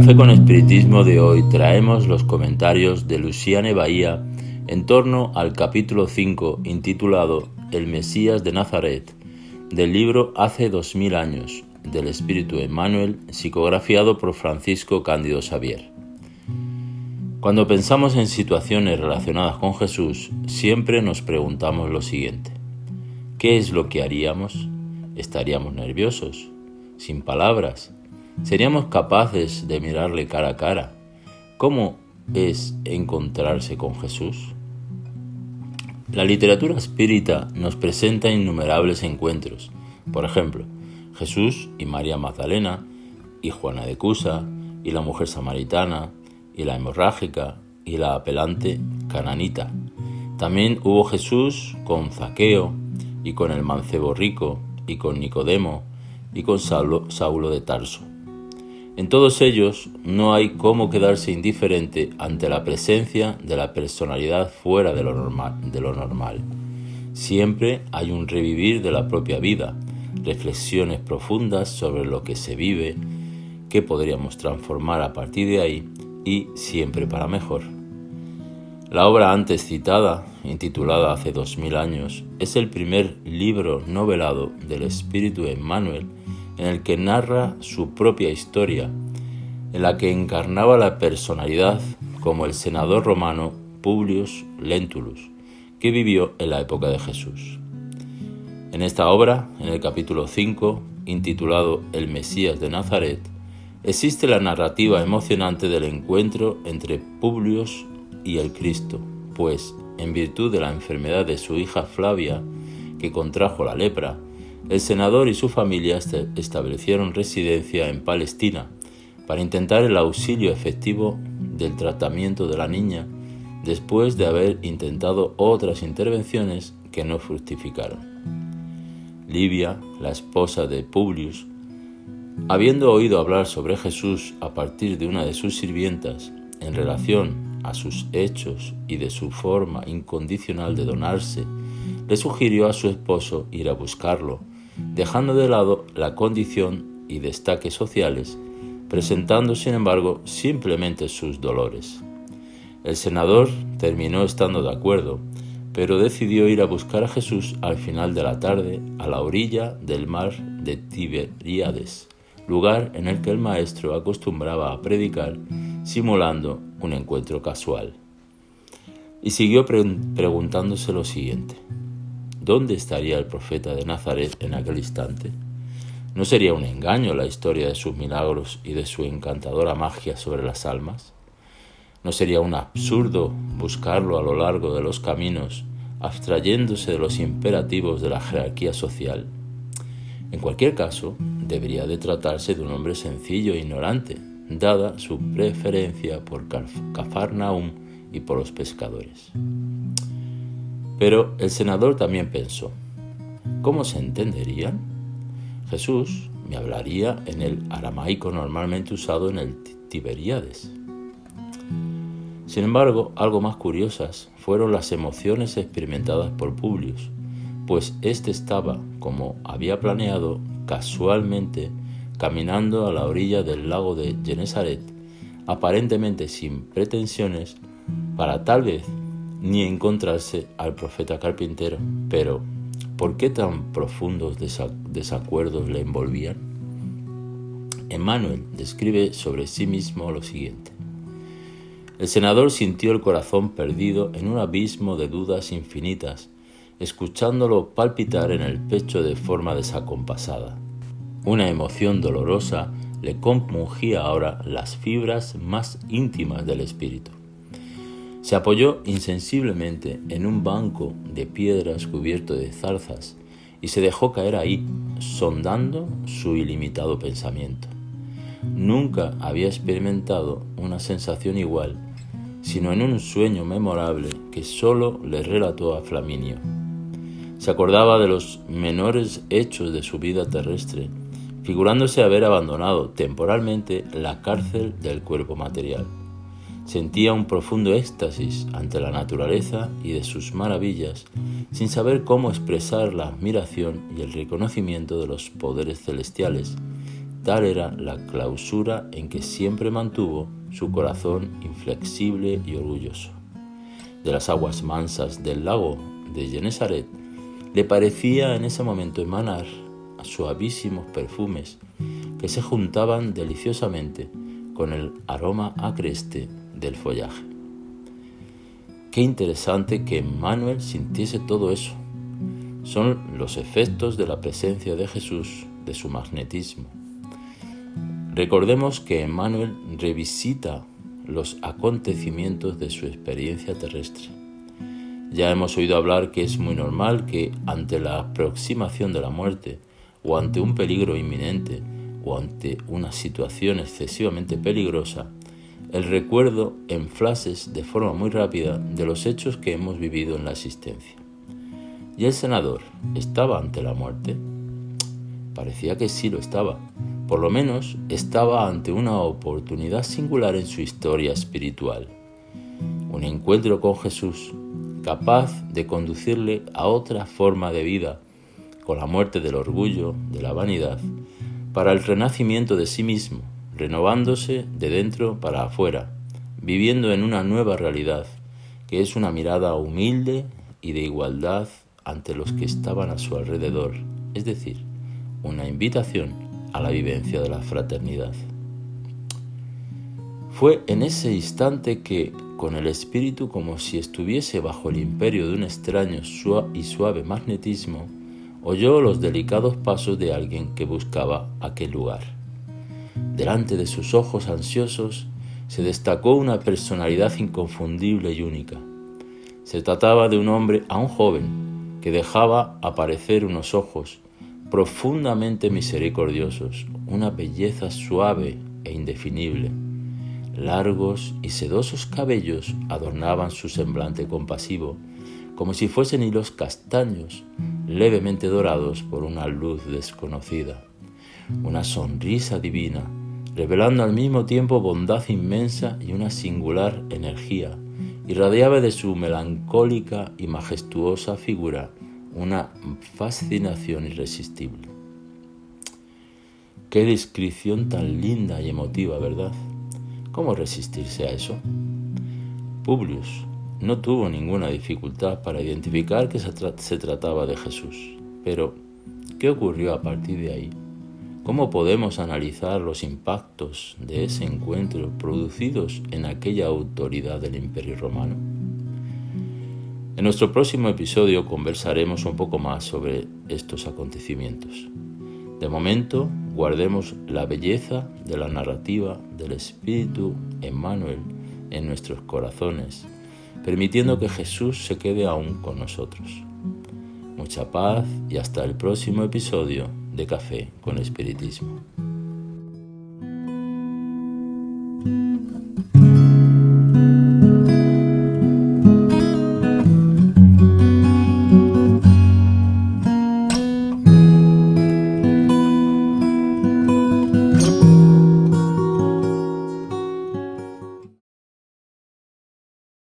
Café con Espiritismo de hoy traemos los comentarios de Luciane Bahía en torno al capítulo 5 intitulado El Mesías de Nazaret del libro Hace dos mil años del Espíritu Emmanuel psicografiado por Francisco Cándido Xavier. Cuando pensamos en situaciones relacionadas con Jesús, siempre nos preguntamos lo siguiente. ¿Qué es lo que haríamos? ¿Estaríamos nerviosos? ¿Sin palabras? ¿Seríamos capaces de mirarle cara a cara? ¿Cómo es encontrarse con Jesús? La literatura espírita nos presenta innumerables encuentros. Por ejemplo, Jesús y María Magdalena, y Juana de Cusa, y la mujer samaritana, y la hemorrágica, y la apelante cananita. También hubo Jesús con Zaqueo, y con el mancebo rico, y con Nicodemo, y con Saulo, Saulo de Tarso. En todos ellos no hay cómo quedarse indiferente ante la presencia de la personalidad fuera de lo normal. Siempre hay un revivir de la propia vida, reflexiones profundas sobre lo que se vive, que podríamos transformar a partir de ahí y siempre para mejor. La obra antes citada, intitulada Hace dos mil años, es el primer libro novelado del espíritu Emmanuel en el que narra su propia historia, en la que encarnaba la personalidad como el senador romano Publius Lentulus, que vivió en la época de Jesús. En esta obra, en el capítulo 5, intitulado El Mesías de Nazaret, existe la narrativa emocionante del encuentro entre Publius y el Cristo, pues, en virtud de la enfermedad de su hija Flavia, que contrajo la lepra, el senador y su familia establecieron residencia en Palestina para intentar el auxilio efectivo del tratamiento de la niña después de haber intentado otras intervenciones que no fructificaron. Livia, la esposa de Publius, habiendo oído hablar sobre Jesús a partir de una de sus sirvientas en relación a sus hechos y de su forma incondicional de donarse, le sugirió a su esposo ir a buscarlo dejando de lado la condición y destaques sociales, presentando sin embargo simplemente sus dolores. El senador terminó estando de acuerdo, pero decidió ir a buscar a Jesús al final de la tarde a la orilla del mar de Tiberíades, lugar en el que el maestro acostumbraba a predicar simulando un encuentro casual. Y siguió preguntándose lo siguiente. ¿Dónde estaría el profeta de Nazaret en aquel instante? ¿No sería un engaño la historia de sus milagros y de su encantadora magia sobre las almas? ¿No sería un absurdo buscarlo a lo largo de los caminos, abstrayéndose de los imperativos de la jerarquía social? En cualquier caso, debería de tratarse de un hombre sencillo e ignorante, dada su preferencia por Cafarnaum y por los pescadores. Pero el senador también pensó, ¿cómo se entenderían? Jesús me hablaría en el aramaico normalmente usado en el Tiberíades. Sin embargo, algo más curiosas fueron las emociones experimentadas por Publius, pues éste estaba, como había planeado, casualmente caminando a la orilla del lago de Genesaret, aparentemente sin pretensiones, para tal vez ni encontrarse al profeta carpintero. Pero, ¿por qué tan profundos desacuerdos le envolvían? Emmanuel describe sobre sí mismo lo siguiente. El senador sintió el corazón perdido en un abismo de dudas infinitas, escuchándolo palpitar en el pecho de forma desacompasada. Una emoción dolorosa le compungía ahora las fibras más íntimas del espíritu. Se apoyó insensiblemente en un banco de piedras cubierto de zarzas y se dejó caer ahí, sondando su ilimitado pensamiento. Nunca había experimentado una sensación igual, sino en un sueño memorable que sólo le relató a Flaminio. Se acordaba de los menores hechos de su vida terrestre, figurándose haber abandonado temporalmente la cárcel del cuerpo material. Sentía un profundo éxtasis ante la naturaleza y de sus maravillas, sin saber cómo expresar la admiración y el reconocimiento de los poderes celestiales, tal era la clausura en que siempre mantuvo su corazón inflexible y orgulloso. De las aguas mansas del lago de Genesaret le parecía en ese momento emanar suavísimos perfumes que se juntaban deliciosamente con el aroma acreste del follaje. Qué interesante que Manuel sintiese todo eso. Son los efectos de la presencia de Jesús, de su magnetismo. Recordemos que Emmanuel revisita los acontecimientos de su experiencia terrestre. Ya hemos oído hablar que es muy normal que ante la aproximación de la muerte o ante un peligro inminente o ante una situación excesivamente peligrosa, el recuerdo enflases de forma muy rápida de los hechos que hemos vivido en la existencia. ¿Y el senador estaba ante la muerte? Parecía que sí lo estaba. Por lo menos estaba ante una oportunidad singular en su historia espiritual. Un encuentro con Jesús capaz de conducirle a otra forma de vida, con la muerte del orgullo, de la vanidad, para el renacimiento de sí mismo, renovándose de dentro para afuera, viviendo en una nueva realidad, que es una mirada humilde y de igualdad ante los que estaban a su alrededor, es decir, una invitación a la vivencia de la fraternidad. Fue en ese instante que, con el espíritu como si estuviese bajo el imperio de un extraño y suave magnetismo, oyó los delicados pasos de alguien que buscaba aquel lugar. Delante de sus ojos ansiosos se destacó una personalidad inconfundible y única. Se trataba de un hombre aún joven que dejaba aparecer unos ojos profundamente misericordiosos, una belleza suave e indefinible Largos y sedosos cabellos adornaban su semblante compasivo, como si fuesen hilos castaños, levemente dorados por una luz desconocida. Una sonrisa divina, revelando al mismo tiempo bondad inmensa y una singular energía, irradiaba de su melancólica y majestuosa figura una fascinación irresistible. Qué descripción tan linda y emotiva, ¿verdad? ¿Cómo resistirse a eso? Publius no tuvo ninguna dificultad para identificar que se, trataba de Jesús. Pero, ¿qué ocurrió a partir de ahí? ¿Cómo podemos analizar los impactos de ese encuentro producidos en aquella autoridad del Imperio Romano? En nuestro próximo episodio conversaremos un poco más sobre estos acontecimientos. De momento, guardemos la belleza de la narrativa del Espíritu Emmanuel en nuestros corazones, permitiendo que Jesús se quede aún con nosotros. Mucha paz y hasta el próximo episodio de Café con Espiritismo.